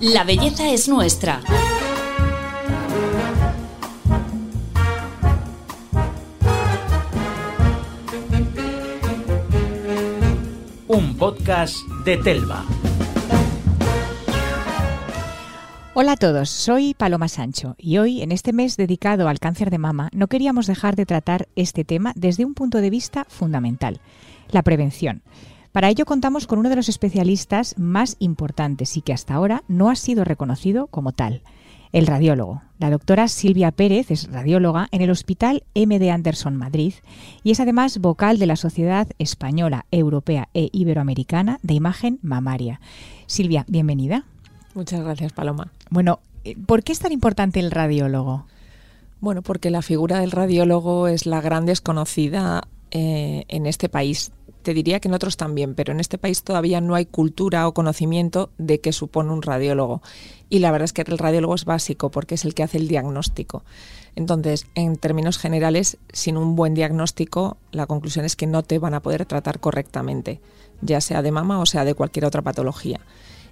La belleza es nuestra. Un podcast de Telva. Hola a todos, soy Paloma Sancho y hoy, en este mes dedicado al cáncer de mama, no queríamos dejar de tratar este tema desde un punto de vista fundamental, la prevención. Para ello contamos con uno de los especialistas más importantes y que hasta ahora no ha sido reconocido como tal, el radiólogo. La doctora Silvia Pérez es radióloga en el Hospital MD Anderson Madrid y es además vocal de la Sociedad Española, Europea e Iberoamericana de Imagen Mamaria. Silvia, bienvenida. Muchas gracias, Paloma. Bueno, eh, ¿por qué es tan importante el radiólogo? Bueno, porque la figura del radiólogo es la gran desconocida eh, en este país. Te diría que en otros también, pero en este país todavía no hay cultura o conocimiento de qué supone un radiólogo. Y la verdad es que el radiólogo es básico porque es el que hace el diagnóstico. Entonces, en términos generales, sin un buen diagnóstico, la conclusión es que no te van a poder tratar correctamente, ya sea de mama o sea de cualquier otra patología.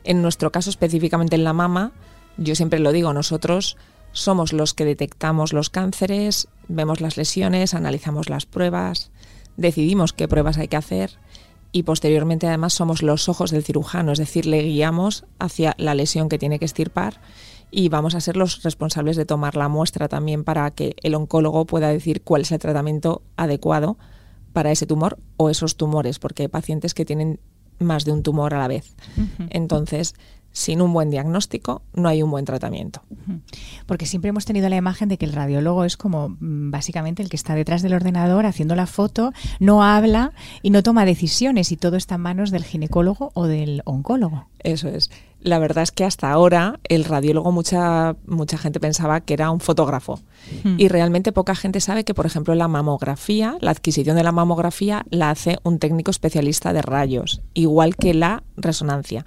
En nuestro caso, específicamente en la mama, yo siempre lo digo, nosotros somos los que detectamos los cánceres, vemos las lesiones, analizamos las pruebas, decidimos qué pruebas hay que hacer y posteriormente además somos los ojos del cirujano, es decir, le guiamos hacia la lesión que tiene que estirpar y vamos a ser los responsables de tomar la muestra también para que el oncólogo pueda decir cuál es el tratamiento adecuado para ese tumor o esos tumores, porque hay pacientes que tienen más de un tumor a la vez. Entonces, sin un buen diagnóstico no hay un buen tratamiento. Porque siempre hemos tenido la imagen de que el radiólogo es como mm, básicamente el que está detrás del ordenador haciendo la foto, no habla y no toma decisiones y todo está en manos del ginecólogo o del oncólogo. Eso es. La verdad es que hasta ahora el radiólogo mucha mucha gente pensaba que era un fotógrafo y realmente poca gente sabe que por ejemplo la mamografía, la adquisición de la mamografía la hace un técnico especialista de rayos, igual que la resonancia.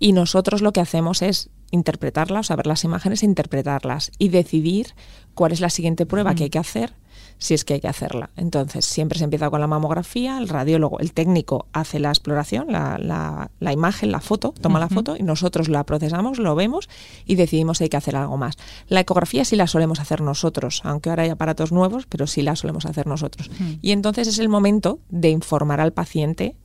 Y nosotros lo que hacemos es interpretarlas, o sea, ver las imágenes e interpretarlas y decidir cuál es la siguiente prueba que hay que hacer si es que hay que hacerla. Entonces, siempre se empieza con la mamografía, el radiólogo, el técnico hace la exploración, la, la, imagen, la foto, toma la foto y nosotros la procesamos, lo vemos y decidimos si hay que hacer algo más. La ecografía sí la solemos hacer nosotros, aunque ahora hay aparatos nuevos, pero sí la solemos hacer nosotros. Y entonces es el momento de informar al paciente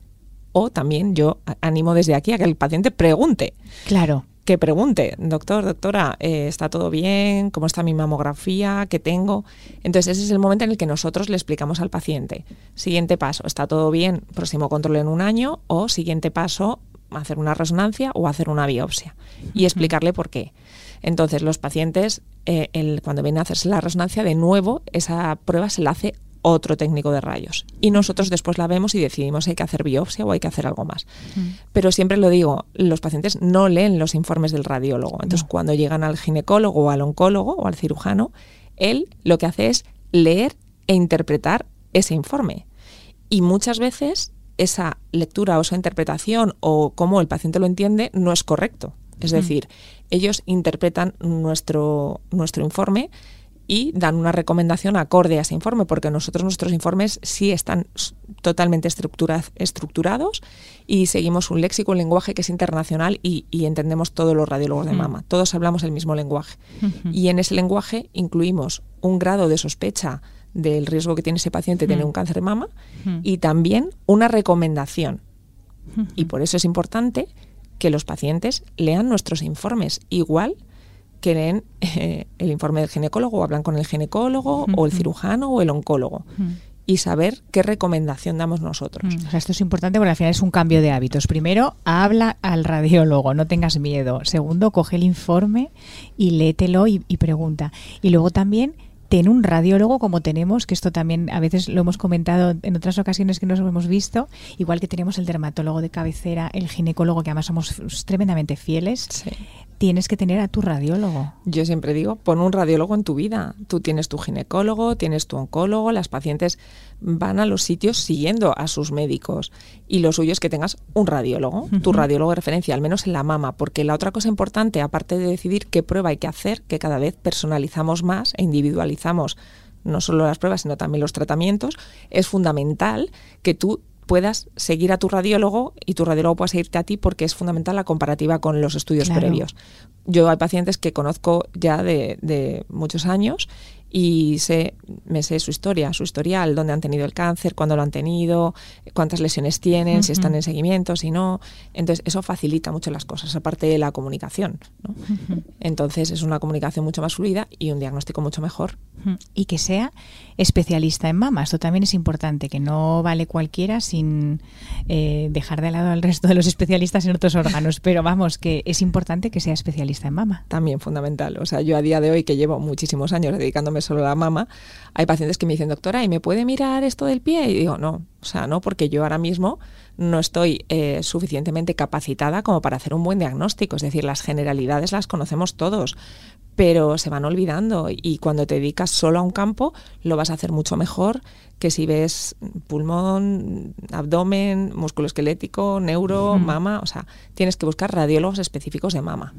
o también yo animo desde aquí a que el paciente pregunte. Claro. Que pregunte, doctor, doctora, eh, ¿está todo bien? ¿Cómo está mi mamografía? ¿Qué tengo? Entonces ese es el momento en el que nosotros le explicamos al paciente. Siguiente paso, ¿está todo bien? Próximo control en un año. O siguiente paso, hacer una resonancia o hacer una biopsia. Y explicarle por qué. Entonces los pacientes, eh, el, cuando vienen a hacerse la resonancia, de nuevo esa prueba se la hace otro técnico de rayos. Y nosotros después la vemos y decidimos si hay que hacer biopsia o hay que hacer algo más. Mm. Pero siempre lo digo, los pacientes no leen los informes del radiólogo. Entonces, cuando llegan al ginecólogo o al oncólogo o al cirujano, él lo que hace es leer e interpretar ese informe. Y muchas veces esa lectura o esa interpretación o cómo el paciente lo entiende no es correcto. Es mm. decir, ellos interpretan nuestro, nuestro informe y dan una recomendación acorde a ese informe, porque nosotros nuestros informes sí están totalmente estructurados y seguimos un léxico, un lenguaje que es internacional y, entendemos todos los radiólogos de mm. mama. Todos hablamos el mismo lenguaje. Y en ese lenguaje incluimos un grado de sospecha del riesgo que tiene ese paciente de tener un cáncer de mama y también una recomendación. Y por eso es importante que los pacientes lean nuestros informes igual que leen eh, el informe del ginecólogo o hablan con el ginecólogo o el cirujano o el oncólogo. Y saber qué recomendación damos nosotros. esto es importante porque al final es un cambio de hábitos. Primero, habla al radiólogo, no tengas miedo. Segundo, coge el informe y léetelo y, y pregunta. Y luego también ten un radiólogo como tenemos, que esto también a veces lo hemos comentado en otras ocasiones que nos hemos visto, igual que tenemos el dermatólogo de cabecera, el ginecólogo, que además somos tremendamente fieles. Tienes que tener a tu radiólogo. Yo siempre digo, pon un radiólogo en tu vida. Tú tienes tu ginecólogo, tienes tu oncólogo, las pacientes van a los sitios siguiendo a sus médicos. Y lo suyo es que tengas un radiólogo, tu radiólogo de referencia, al menos en la mama, porque la otra cosa importante, aparte de decidir qué prueba hay que hacer, que cada vez personalizamos más e individualizamos no solo las pruebas, sino también los tratamientos, es fundamental que tú puedas seguir a tu radiólogo y tu radiólogo pueda seguirte a ti porque es fundamental la comparativa con los estudios Claro. previos. Yo hay pacientes que conozco ya de, de muchos años y sé, me sé su historia, su historial, dónde han tenido el cáncer, cuándo lo han tenido, cuántas lesiones tienen, si están en seguimiento, si no. Entonces, eso facilita mucho las cosas, aparte de la comunicación. ¿no? Entonces, es una comunicación mucho más fluida y un diagnóstico mucho mejor. Y que sea especialista en mama. Esto también es importante, que no vale cualquiera sin eh, dejar de lado al resto de los especialistas en otros órganos. Pero vamos, que es importante que sea especialista en mama. también fundamental. O sea, yo a día de hoy, que llevo muchísimos años dedicándome solo a la mama, hay pacientes que me dicen, doctora, ¿y me puede mirar esto del pie? Y digo, no, o sea, no, porque yo ahora mismo no estoy eh, suficientemente capacitada como para hacer un buen diagnóstico. Es decir, las generalidades las conocemos todos, pero se van olvidando y cuando te dedicas solo a un campo lo vas a hacer mucho mejor que si ves pulmón, abdomen, músculo esquelético, neuro, mama, o sea, tienes que buscar radiólogos específicos de mama.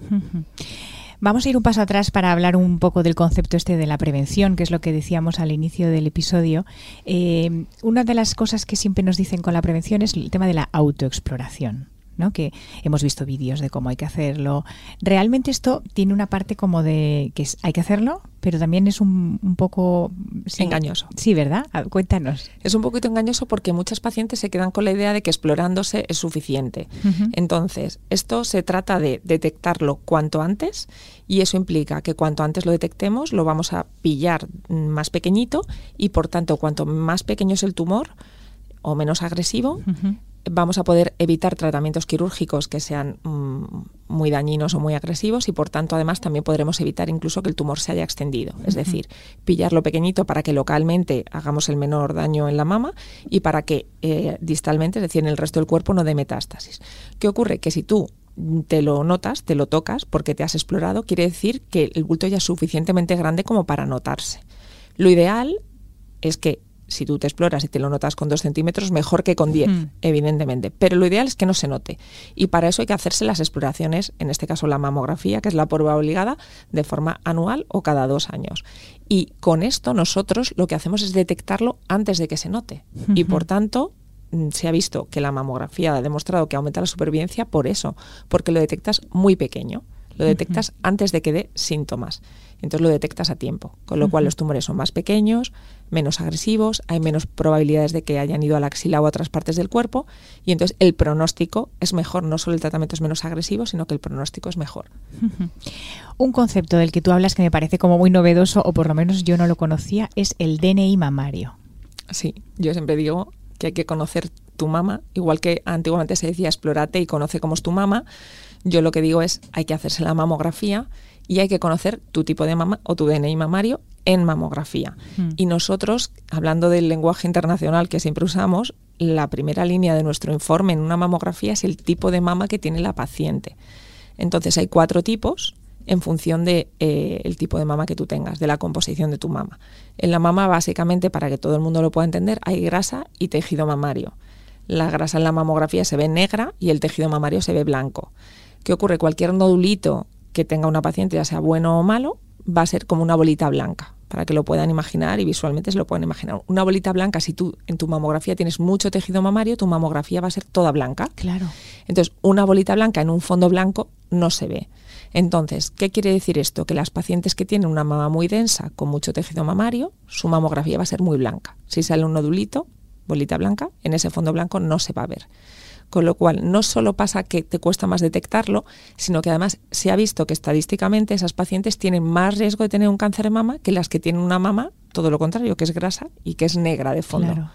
Vamos a ir un paso atrás para hablar un poco del concepto este de la prevención, que es lo que decíamos al inicio del episodio. Eh, una de las cosas que siempre nos dicen con la prevención es el tema de la autoexploración. ¿No? que hemos visto vídeos de cómo hay que hacerlo. Realmente esto tiene una parte como de que es, hay que hacerlo, pero también es un, un poco sí, Engañoso. Sí, ¿verdad? Cuéntanos. Es un poquito engañoso porque muchas pacientes se quedan con la idea de que explorándose es suficiente. Entonces, esto se trata de detectarlo cuanto antes y eso implica que cuanto antes lo detectemos lo vamos a pillar más pequeñito y por tanto cuanto más pequeño es el tumor o menos agresivo. Vamos a poder evitar tratamientos quirúrgicos que sean mm, muy dañinos o muy agresivos y por tanto además también podremos evitar incluso que el tumor se haya extendido. Es decir, pillarlo pequeñito para que localmente hagamos el menor daño en la mama y para que eh, distalmente, es decir, en el resto del cuerpo no dé metástasis. ¿Qué ocurre? Que si tú te lo notas, te lo tocas porque te has explorado, quiere decir que el bulto ya es suficientemente grande como para notarse. Lo ideal es que si tú te exploras y te lo notas con dos centímetros, mejor que con 10, Mm. evidentemente. Pero lo ideal es que no se note. Y para eso hay que hacerse las exploraciones, en este caso la mamografía, que es la prueba obligada, de forma anual o cada dos años. Y con esto nosotros lo que hacemos es detectarlo antes de que se note. Y por tanto, mm, se ha visto que la mamografía ha demostrado que aumenta la supervivencia por eso, porque lo detectas muy pequeño. Lo detectas antes de que dé síntomas. Entonces lo detectas a tiempo, con lo cual los tumores son más pequeños, menos agresivos, hay menos probabilidades de que hayan ido a la axila o a otras partes del cuerpo y entonces el pronóstico es mejor, no solo el tratamiento es menos agresivo, sino que el pronóstico es mejor. Un concepto del que tú hablas que me parece como muy novedoso, o por lo menos yo no lo conocía, es el DNI mamario. Sí, yo siempre digo que hay que conocer tu mama, igual que antiguamente se decía explórate y conoce cómo es tu mama, yo lo que digo es hay que hacerse la mamografía y hay que conocer tu tipo de mama o tu DNI mamario en mamografía. Mm. Y nosotros, hablando del lenguaje internacional que siempre usamos, la primera línea de nuestro informe en una mamografía es el tipo de mama que tiene la paciente. Entonces hay cuatro tipos en función de eh, el tipo de mama que tú tengas, de la composición de tu mama. En la mama, básicamente, para que todo el mundo lo pueda entender, hay grasa y tejido mamario. La grasa en la mamografía se ve negra y el tejido mamario se ve blanco. ¿Qué ocurre? Cualquier nodulito que tenga una paciente, ya sea bueno o malo, va a ser como una bolita blanca, para que lo puedan imaginar y visualmente se lo pueden imaginar. Una bolita blanca, si tú en tu mamografía tienes mucho tejido mamario, tu mamografía va a ser toda blanca. Claro. Entonces, una bolita blanca en un fondo blanco no se ve. Entonces, ¿qué quiere decir esto? Que las pacientes que tienen una mama muy densa con mucho tejido mamario, su mamografía va a ser muy blanca. Si sale un nodulito, bolita blanca, en ese fondo blanco no se va a ver. Con lo cual, no solo pasa que te cuesta más detectarlo, sino que además se ha visto que estadísticamente esas pacientes tienen más riesgo de tener un cáncer de mama que las que tienen una mama, todo lo contrario, que es grasa y que es negra de fondo. Claro.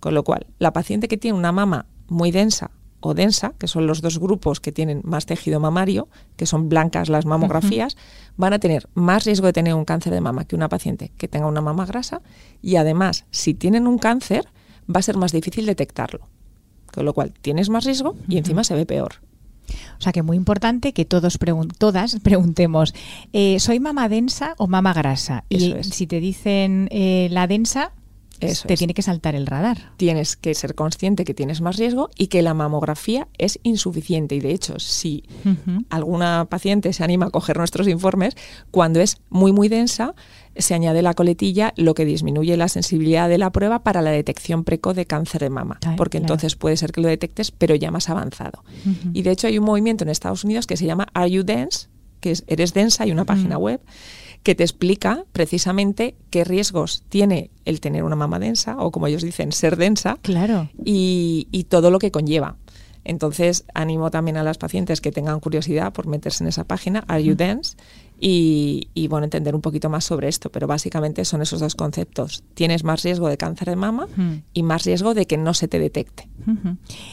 Con lo cual, la paciente que tiene una mama muy densa o densa, que son los dos grupos que tienen más tejido mamario, que son blancas las mamografías, van a tener más riesgo de tener un cáncer de mama que una paciente que tenga una mama grasa y además, si tienen un cáncer, va a ser más difícil detectarlo. Con lo cual, tienes más riesgo y encima se ve peor. O sea que muy importante que todos pregun- todas preguntemos, eh, ¿soy mama densa o mama grasa? Y es. si te dicen eh, la densa, te tiene que saltar el radar. Tienes que ser consciente que tienes más riesgo y que la mamografía es insuficiente. Y de hecho, si alguna paciente se anima a coger nuestros informes, cuando es muy, muy densa, se añade la coletilla, lo que disminuye la sensibilidad de la prueba para la detección precoz de cáncer de mama, porque entonces puede ser que lo detectes, pero ya más avanzado. Y de hecho hay un movimiento en Estados Unidos que se llama Are You Dense, que es Eres Densa, hay una página web que te explica precisamente qué riesgos tiene el tener una mama densa, o como ellos dicen, ser densa, claro. y, y todo lo que conlleva. Entonces, animo también a las pacientes que tengan curiosidad por meterse en esa página, Are You Dense, y, y, bueno, entender un poquito más sobre esto. Pero básicamente son esos dos conceptos. Tienes más riesgo de cáncer de mama y más riesgo de que no se te detecte.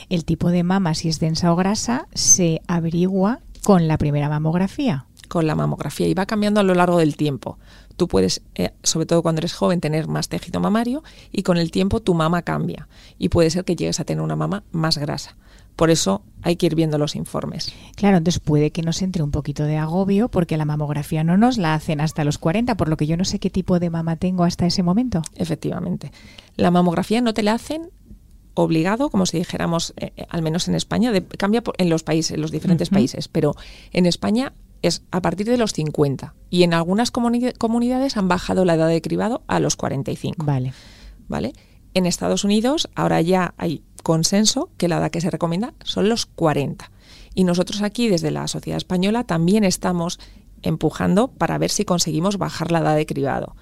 El tipo de mama, si es densa o grasa, se averigua con la primera mamografía con la mamografía y va cambiando a lo largo del tiempo. Tú puedes, eh, sobre todo cuando eres joven, tener más tejido mamario y con el tiempo tu mama cambia y puede ser que llegues a tener una mama más grasa. Por eso hay que ir viendo los informes. Claro, entonces puede que nos entre un poquito de agobio porque la mamografía no nos la hacen hasta los 40, por lo que yo no sé qué tipo de mama tengo hasta ese momento. Efectivamente. La mamografía no te la hacen obligado, como si dijéramos, eh, eh, al menos en España, cambia en los países, en los diferentes países, pero en España es a partir de los 50 y en algunas comunidades han bajado la edad de cribado a los 45. Vale. ¿Vale? En Estados Unidos ahora ya hay consenso que la edad que se recomienda son los 40. Y nosotros aquí desde la sociedad española también estamos empujando para ver si conseguimos bajar la edad de cribado.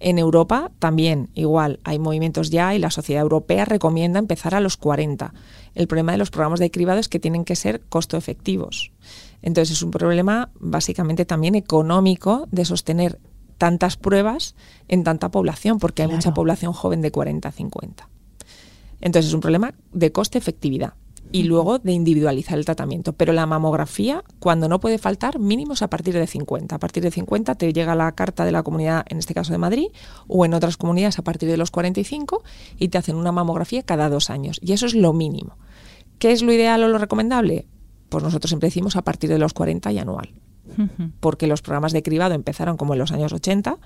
En Europa también igual hay movimientos ya y la sociedad europea recomienda empezar a los 40. El problema de los programas de cribado es que tienen que ser costo efectivos. Entonces es un problema básicamente también económico de sostener tantas pruebas en tanta población, porque hay mucha población joven de 40 a 50. Entonces es un problema de coste-efectividad y luego de individualizar el tratamiento. Pero la mamografía, cuando no puede faltar, mínimos a partir de 50. A partir de 50 te llega la carta de la comunidad, en este caso de Madrid, o en otras comunidades a partir de los 45, y te hacen una mamografía cada dos años. Y eso es lo mínimo. ¿Qué es lo ideal o lo recomendable? pues nosotros siempre decimos a partir de los 40 y anual. Porque los programas de cribado empezaron como en los años 80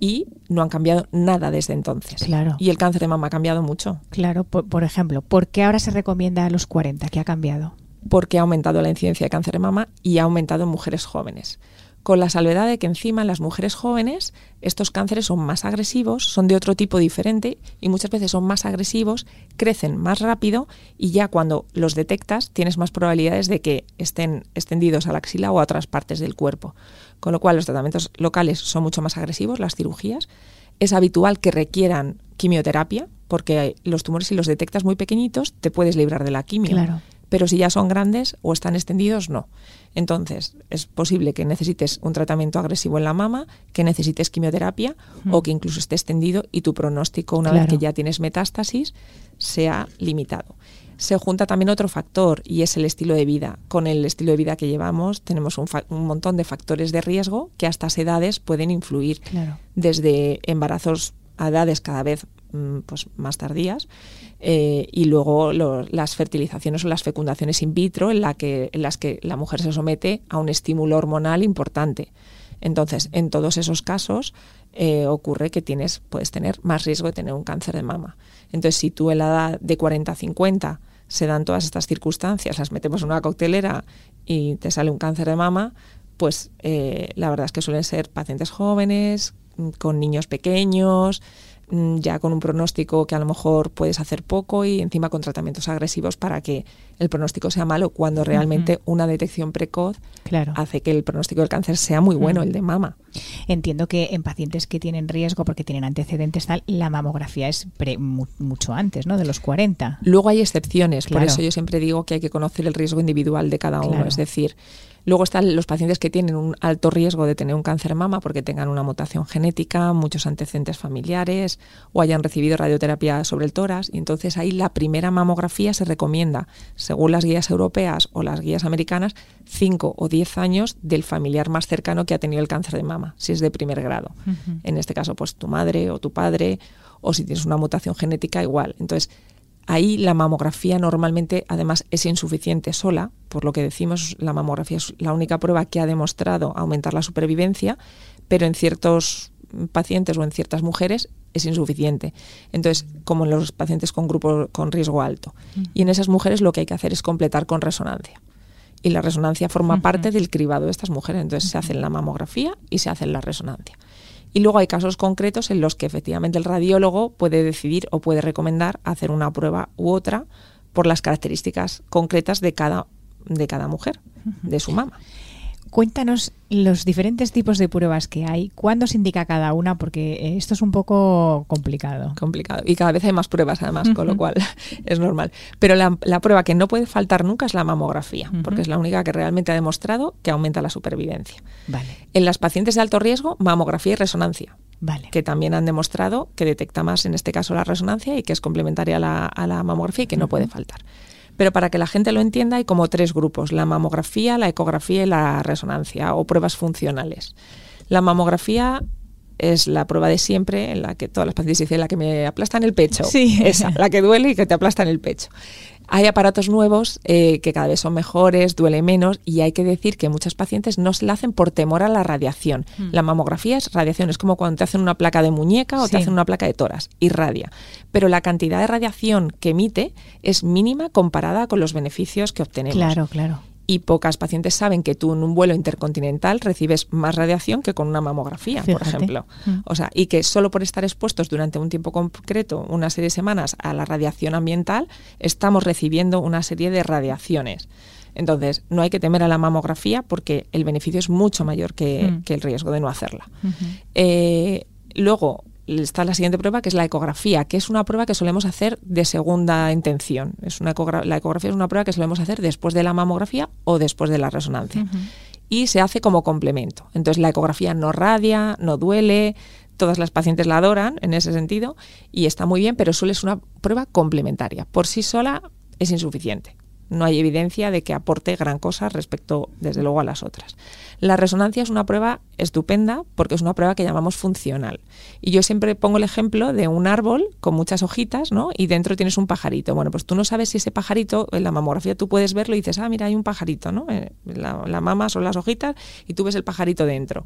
y no han cambiado nada desde entonces. Claro. Y el cáncer de mama ha cambiado mucho. Claro, por, ejemplo, ¿por qué ahora se recomienda a los 40? ¿Qué ha cambiado? Porque ha aumentado la incidencia de cáncer de mama y ha aumentado en mujeres jóvenes con la salvedad de que encima en las mujeres jóvenes estos cánceres son más agresivos, son de otro tipo diferente y muchas veces son más agresivos, crecen más rápido y ya cuando los detectas tienes más probabilidades de que estén extendidos a la axila o a otras partes del cuerpo. Con lo cual los tratamientos locales son mucho más agresivos, las cirugías. Es habitual que requieran quimioterapia porque los tumores si los detectas muy pequeñitos te puedes librar de la quimio. Claro pero si ya son grandes o están extendidos, no. Entonces, es posible que necesites un tratamiento agresivo en la mama, que necesites quimioterapia o que incluso esté extendido y tu pronóstico, una vez que ya tienes metástasis, sea limitado. Se junta también otro factor y es el estilo de vida. Con el estilo de vida que llevamos tenemos un, montón de factores de riesgo que a estas edades pueden influir. Desde embarazos a edades cada vez pues, más tardías eh, y luego las fertilizaciones o las fecundaciones in vitro en, la que, en las que la mujer se somete a un estímulo hormonal importante. Entonces, en todos esos casos eh, ocurre que tienes, puedes tener más riesgo de tener un cáncer de mama. Entonces, si tú en la edad de 40 a 50 se dan todas estas circunstancias, las metemos en una coctelera y te sale un cáncer de mama, pues eh, la verdad es que suelen ser pacientes jóvenes, con niños pequeños, Mm, ya con un pronóstico que a lo mejor puedes hacer poco y encima con tratamientos agresivos para que el pronóstico sea malo, cuando realmente una detección precoz hace que el pronóstico del cáncer sea muy bueno, el de mama. Entiendo que en pacientes que tienen riesgo porque tienen antecedentes tal, la mamografía es mucho antes, ¿no? De los 40. Luego hay excepciones, por eso yo siempre digo que hay que conocer el riesgo individual de cada uno, es decir, Luego están los pacientes que tienen un alto riesgo de tener un cáncer de mama porque tengan una mutación genética, muchos antecedentes familiares o hayan recibido radioterapia sobre el tórax. Y entonces ahí la primera mamografía se recomienda, según las guías europeas o las guías americanas, 5 o 10 años del familiar más cercano que ha tenido el cáncer de mama, si es de primer grado. En este caso, pues tu madre o tu padre, o si tienes una mutación genética, igual. Entonces, Ahí la mamografía normalmente además es insuficiente sola, por lo que decimos la mamografía es la única prueba que ha demostrado aumentar la supervivencia, pero en ciertos pacientes o en ciertas mujeres es insuficiente. Entonces, como en los pacientes con grupo con riesgo alto. Y en esas mujeres lo que hay que hacer es completar con resonancia. Y la resonancia forma parte del cribado de estas mujeres. Entonces, se hace la mamografía y se hace la resonancia. Y luego hay casos concretos en los que efectivamente el radiólogo puede decidir o puede recomendar hacer una prueba u otra por las características concretas de cada, de cada mujer, de su mama. Cuéntanos los diferentes tipos de pruebas que hay, cuándo se indica cada una, porque eh, esto es un poco complicado. Complicado. Y cada vez hay más pruebas, además, con lo cual es normal. Pero la, prueba que no puede faltar nunca es la mamografía, porque es la única que realmente ha demostrado que aumenta la supervivencia. Vale. En las pacientes de alto riesgo, mamografía y resonancia. Vale. que también han demostrado que detecta más, en este caso, la resonancia y que es complementaria a la, a la mamografía y que no puede faltar. Pero para que la gente lo entienda hay como tres grupos, la mamografía, la ecografía y la resonancia o pruebas funcionales. La mamografía es la prueba de siempre en la que todas las pacientes dicen la que me aplasta en el pecho. Sí. Esa, la que duele y que te aplasta en el pecho. Hay aparatos nuevos eh, que cada vez son mejores, duele menos y hay que decir que muchos pacientes no se la hacen por temor a la radiación. Hmm. La mamografía es radiación, es como cuando te hacen una placa de muñeca o te hacen una placa de toras, irradia. Pero la cantidad de radiación que emite es mínima comparada con los beneficios que obtenemos. Claro, claro y pocas pacientes saben que tú en un vuelo intercontinental recibes más radiación que con una mamografía, por ejemplo. Mm. O sea, y que solo por estar expuestos durante un tiempo concreto, una serie de semanas, a la radiación ambiental, estamos recibiendo una serie de radiaciones. Entonces, no hay que temer a la mamografía porque el beneficio es mucho mayor que, mm. el riesgo de no hacerla. Eh, luego, está la siguiente prueba, que es la ecografía, que es una prueba que solemos hacer de segunda intención. Es una la ecografía es una prueba que solemos hacer después de la mamografía o después de la resonancia. Y se hace como complemento. Entonces la ecografía no radia, no duele, todas las pacientes la adoran en ese sentido y está muy bien, pero suele ser una prueba complementaria. Por sí sola es insuficiente no hay evidencia de que aporte gran cosa respecto, desde luego, a las otras. La resonancia es una prueba estupenda porque es una prueba que llamamos funcional. Y yo siempre pongo el ejemplo de un árbol con muchas hojitas, ¿no? Y dentro tienes un pajarito. Bueno, pues tú no sabes si ese pajarito, en la mamografía tú puedes verlo y dices, ah, mira, hay un pajarito, ¿no? Eh, la, la mama son las hojitas y tú ves el pajarito dentro.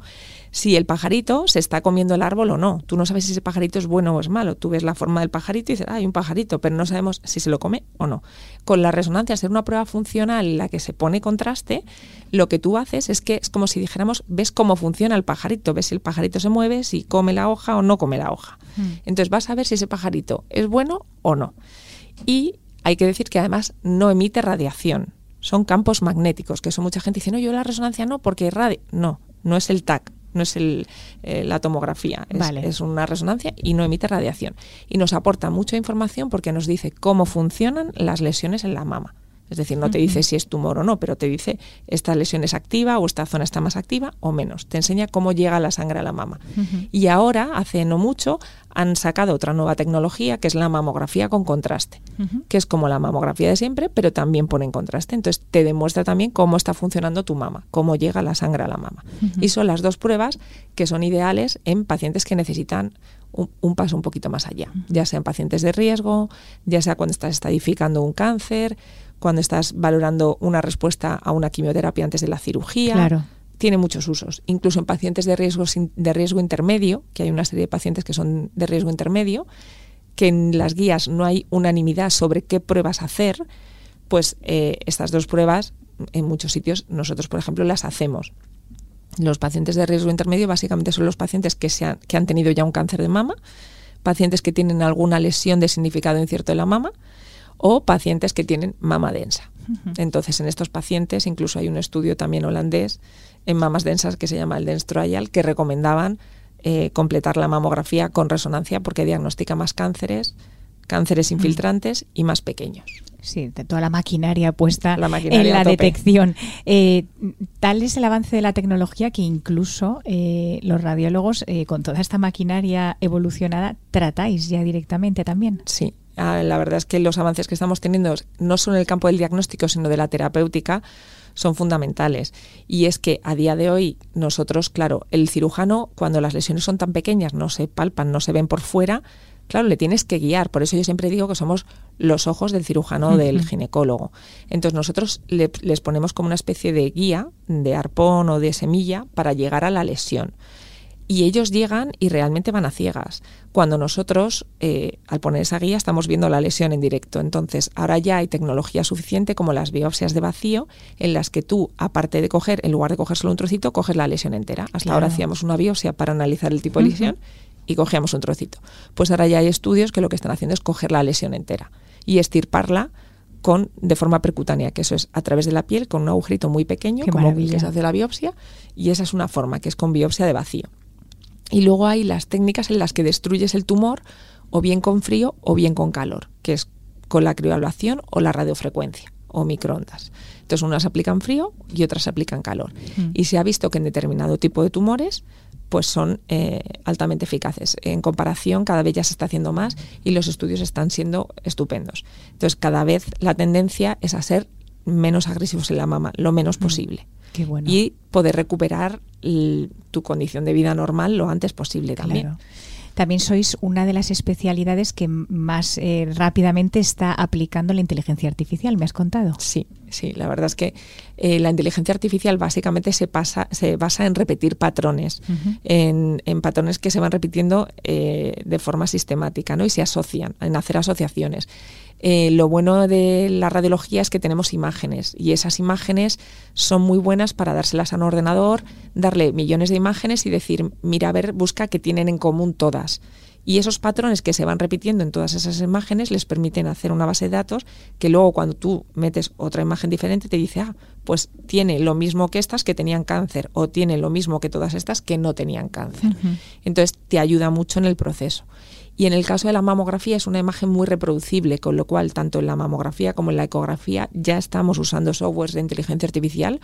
Si el pajarito se está comiendo el árbol o no, tú no sabes si ese pajarito es bueno o es malo. Tú ves la forma del pajarito y dices, ah, hay un pajarito, pero no sabemos si se lo come o no. Con la resonancia, una prueba funcional en la que se pone contraste, lo que tú haces es que es como si dijéramos, ves cómo funciona el pajarito, ves si el pajarito se mueve, si come la hoja o no come la hoja. Hmm. Entonces vas a ver si ese pajarito es bueno o no. Y hay que decir que además no emite radiación, son campos magnéticos, que eso mucha gente dice, no, yo la resonancia no, porque radio. No, no es el TAC, no es el, eh, la tomografía, es, es, una resonancia y no emite radiación. Y nos aporta mucha información porque nos dice cómo funcionan las lesiones en la mama. Es decir, no te dice si es tumor o no, pero te dice esta lesión es activa o esta zona está más activa o menos. Te enseña cómo llega la sangre a la mama. Y ahora, hace no mucho, han sacado otra nueva tecnología que es la mamografía con contraste, que es como la mamografía de siempre, pero también pone en contraste. Entonces te demuestra también cómo está funcionando tu mama, cómo llega la sangre a la mama. Y son las dos pruebas que son ideales en pacientes que necesitan un, paso un poquito más allá, ya sean pacientes de riesgo, ya sea cuando estás estadificando un cáncer cuando estás valorando una respuesta a una quimioterapia antes de la cirugía. Claro. Tiene muchos usos, incluso en pacientes de riesgo, de riesgo intermedio, que hay una serie de pacientes que son de riesgo intermedio, que en las guías no hay unanimidad sobre qué pruebas hacer, pues eh, estas dos pruebas en muchos sitios nosotros, por ejemplo, las hacemos. Los pacientes de riesgo intermedio básicamente son los pacientes que, se han, que han tenido ya un cáncer de mama, pacientes que tienen alguna lesión de significado incierto de la mama, o pacientes que tienen mama densa. Entonces, en estos pacientes, incluso hay un estudio también holandés en mamas densas que se llama el Dens Trial, que recomendaban eh, completar la mamografía con resonancia porque diagnostica más cánceres, cánceres infiltrantes y más pequeños. Sí, de toda la maquinaria puesta en la detección. Eh, tal es el avance de la tecnología que incluso eh, los radiólogos, con toda esta maquinaria evolucionada, tratáis ya directamente también. Sí, Ah, la verdad es que los avances que estamos teniendo, no solo en el campo del diagnóstico, sino de la terapéutica, son fundamentales. Y es que a día de hoy nosotros, claro, el cirujano, cuando las lesiones son tan pequeñas, no se palpan, no se ven por fuera, claro, le tienes que guiar. Por eso yo siempre digo que somos los ojos del cirujano o del ginecólogo. Entonces nosotros les ponemos como una especie de guía, de arpón o de semilla, para llegar a la lesión. Y ellos llegan y realmente van a ciegas. Cuando nosotros, eh, al poner esa guía, estamos viendo la lesión en directo. Entonces, ahora ya hay tecnología suficiente como las biopsias de vacío, en las que tú, aparte de coger, en lugar de coger solo un trocito, coges la lesión entera. Hasta ahora hacíamos una biopsia para analizar el tipo de lesión y cogíamos un trocito. Pues ahora ya hay estudios que lo que están haciendo es coger la lesión entera y estirparla con de forma percutánea, que eso es a través de la piel con un agujerito muy pequeño, como que se hace la biopsia, y esa es una forma que es con biopsia de vacío. Y luego hay las técnicas en las que destruyes el tumor o bien con frío o bien con calor, que es con la crioablación o la radiofrecuencia o microondas. Entonces unas aplican frío y otras aplican calor. Mm. Y se ha visto que en determinado tipo de tumores pues son eh, altamente eficaces. En comparación, cada vez ya se está haciendo más y los estudios están siendo estupendos. Entonces, cada vez la tendencia es a ser menos agresivos en la mama, lo menos mm. posible. Y poder recuperar tu condición de vida normal lo antes posible también. También sois una de las especialidades que más eh, rápidamente está aplicando la inteligencia artificial, me has contado. Sí, sí, la verdad es que eh, la inteligencia artificial básicamente se, pasa, se basa en repetir patrones, en, patrones que se van repitiendo eh, de forma sistemática ¿no? y se asocian, en hacer asociaciones. Eh, lo bueno de la radiología es que tenemos imágenes y esas imágenes son muy buenas para dárselas a un ordenador, darle millones de imágenes y decir, mira, a ver, busca que tienen en común todas. Y esos patrones que se van repitiendo en todas esas imágenes les permiten hacer una base de datos que luego cuando tú metes otra imagen diferente te dice, ah, pues tiene lo mismo que estas que tenían cáncer o tiene lo mismo que todas estas que no tenían cáncer. Entonces te ayuda mucho en el proceso. Y en el caso de la mamografía es una imagen muy reproducible, con lo cual tanto en la mamografía como en la ecografía ya estamos usando softwares de inteligencia artificial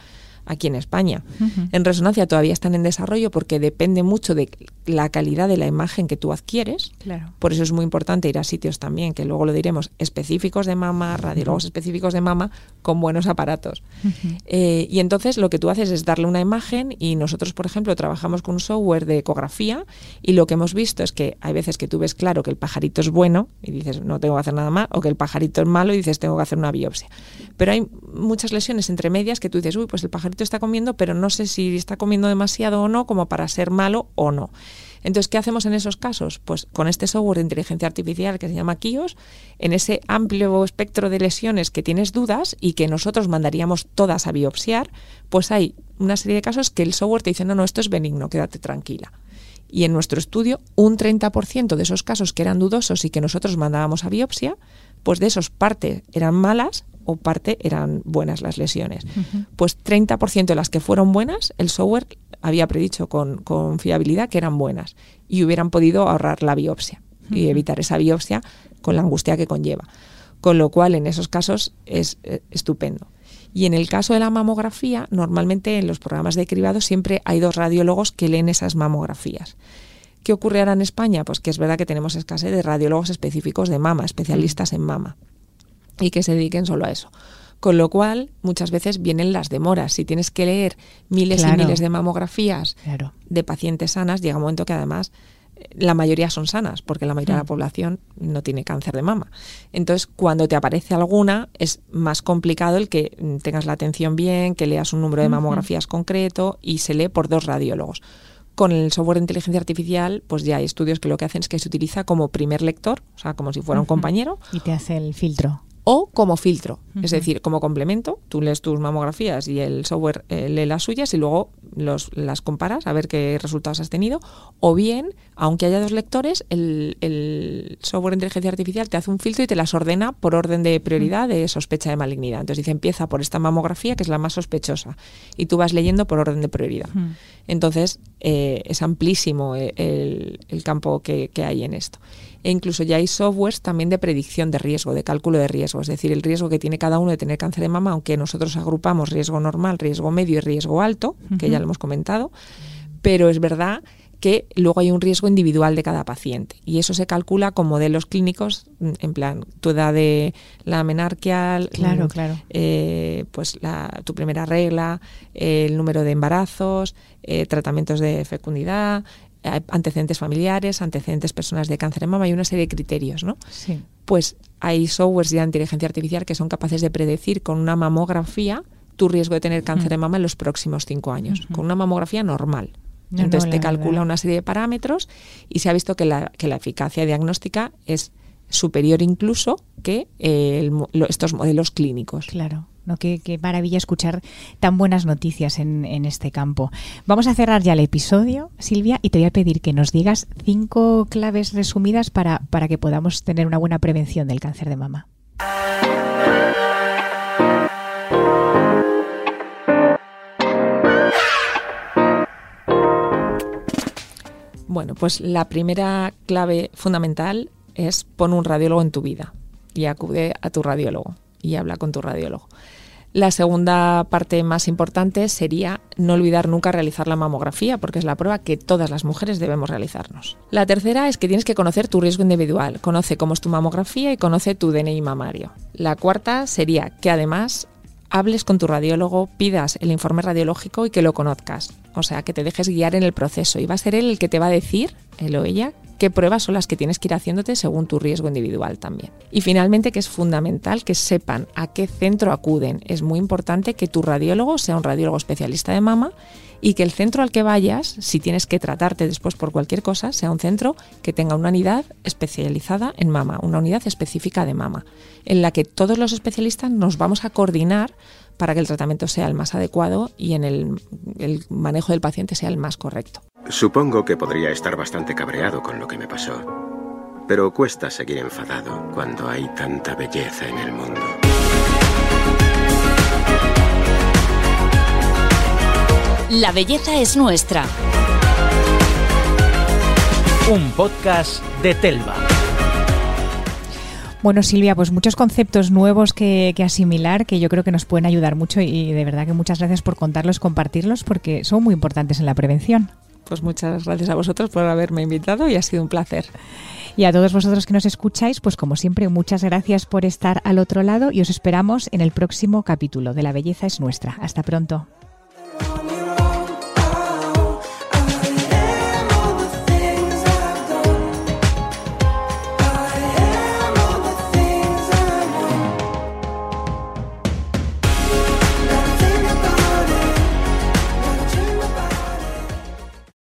aquí en España. En resonancia todavía están en desarrollo porque depende mucho de la calidad de la imagen que tú adquieres. Claro. Por eso es muy importante ir a sitios también, que luego lo diremos, específicos de mama, radiólogos específicos de mama, con buenos aparatos. Eh, y entonces lo que tú haces es darle una imagen y nosotros, por ejemplo, trabajamos con un software de ecografía y lo que hemos visto es que hay veces que tú ves claro que el pajarito es bueno y dices no tengo que hacer nada más, o que el pajarito es malo y dices tengo que hacer una biopsia. Pero hay muchas lesiones entre medias que tú dices, uy, pues el pajarito está comiendo, pero no sé si está comiendo demasiado o no, como para ser malo o no. Entonces, ¿qué hacemos en esos casos? Pues con este software de inteligencia artificial que se llama Kios, en ese amplio espectro de lesiones que tienes dudas y que nosotros mandaríamos todas a biopsiar, pues hay una serie de casos que el software te dice, no, no, esto es benigno, quédate tranquila. Y en nuestro estudio, un 30% de esos casos que eran dudosos y que nosotros mandábamos a biopsia, pues de esos parte eran malas o parte eran buenas las lesiones. Pues 30% de las que fueron buenas, el software había predicho con, fiabilidad que eran buenas y hubieran podido ahorrar la biopsia y evitar esa biopsia con la angustia que conlleva. Con lo cual, en esos casos es eh, estupendo. Y en el caso de la mamografía, normalmente en los programas de cribado siempre hay dos radiólogos que leen esas mamografías. ¿Qué ocurre ahora en España? Pues que es verdad que tenemos escasez de radiólogos específicos de mama, especialistas en mama y que se dediquen solo a eso. Con lo cual, muchas veces vienen las demoras. Si tienes que leer miles y miles de mamografías de pacientes sanas, llega un momento que además eh, la mayoría son sanas, porque la mayoría de la mm. población no tiene cáncer de mama. Entonces, cuando te aparece alguna, es más complicado el que mm, tengas la atención bien, que leas un número de mamografías concreto y se lee por dos radiólogos. Con el software de inteligencia artificial, pues ya hay estudios que lo que hacen es que se utiliza como primer lector, o sea, como si fuera un compañero. Y te hace el filtro o como filtro, es decir, como complemento, tú lees tus mamografías y el software eh, lee las suyas y luego los, las comparas a ver qué resultados has tenido, o bien, aunque haya dos lectores, el, software de inteligencia artificial te hace un filtro y te las ordena por orden de prioridad de sospecha de malignidad. Entonces dice, empieza por esta mamografía, que es la más sospechosa, y tú vas leyendo por orden de prioridad. Entonces, eh, es amplísimo eh, el, el campo que, que hay en esto e incluso ya hay softwares también de predicción de riesgo, de cálculo de riesgo, es decir, el riesgo que tiene cada uno de tener cáncer de mama, aunque nosotros agrupamos riesgo normal, riesgo medio y riesgo alto, que ya lo hemos comentado, pero es verdad que luego hay un riesgo individual de cada paciente. Y eso se calcula con modelos clínicos en plan tu edad de la menarquia, claro, claro. Eh, pues la, tu primera regla, el número de embarazos, eh, tratamientos de fecundidad, antecedentes familiares, antecedentes personas de cáncer de mama y una serie de criterios, ¿no? Sí. Pues hay softwares de inteligencia artificial que son capaces de predecir con una mamografía tu riesgo de tener cáncer de mama en los próximos cinco años, con una mamografía normal. Entonces te calcula una serie de parámetros y se ha visto que la, que la eficacia diagnóstica es superior incluso que eh, estos modelos clínicos. Claro. ¿No? Qué, maravilla escuchar tan buenas noticias en, este campo. Vamos a cerrar ya el episodio, Silvia, y te voy a pedir que nos digas cinco claves resumidas para, para que podamos tener una buena prevención del cáncer de mama. Bueno, pues la primera clave fundamental es pon un radiólogo en tu vida y acude a tu radiólogo y habla con tu radiólogo. La segunda parte más importante sería no olvidar nunca realizar la mamografía, porque es la prueba que todas las mujeres debemos realizarnos. La tercera es que tienes que conocer tu riesgo individual, conoce cómo es tu mamografía y conoce tu DNI mamario. La cuarta sería que además hables con tu radiólogo, pidas el informe radiológico y que lo conozcas. O sea, que te dejes guiar en el proceso y va a ser él el que te va a decir, él o ella, qué pruebas son las que tienes que ir haciéndote según tu riesgo individual también. Y finalmente que es fundamental que sepan a qué centro acuden. Es muy importante que tu radiólogo sea un radiólogo especialista de mama y que el centro al que vayas, si tienes que tratarte después por cualquier cosa, sea un centro que tenga una unidad especializada en mama, una unidad específica de mama, en la que todos los especialistas nos vamos a coordinar para que el tratamiento sea el más adecuado y en el, el manejo del paciente sea el más correcto. Supongo que podría estar bastante cabreado con lo que me pasó. Pero cuesta seguir enfadado cuando hay tanta belleza en el mundo. La belleza es nuestra. Un podcast de Telva. Bueno, Silvia, pues muchos conceptos nuevos que, que, asimilar que yo creo que nos pueden ayudar mucho y de verdad que muchas gracias por contarlos, compartirlos, porque son muy importantes en la prevención. Pues muchas gracias a vosotros por haberme invitado y ha sido un placer. Y a todos vosotros que nos escucháis, pues como siempre, muchas gracias por estar al otro lado y os esperamos en el próximo capítulo de La Belleza es Nuestra. Hasta pronto.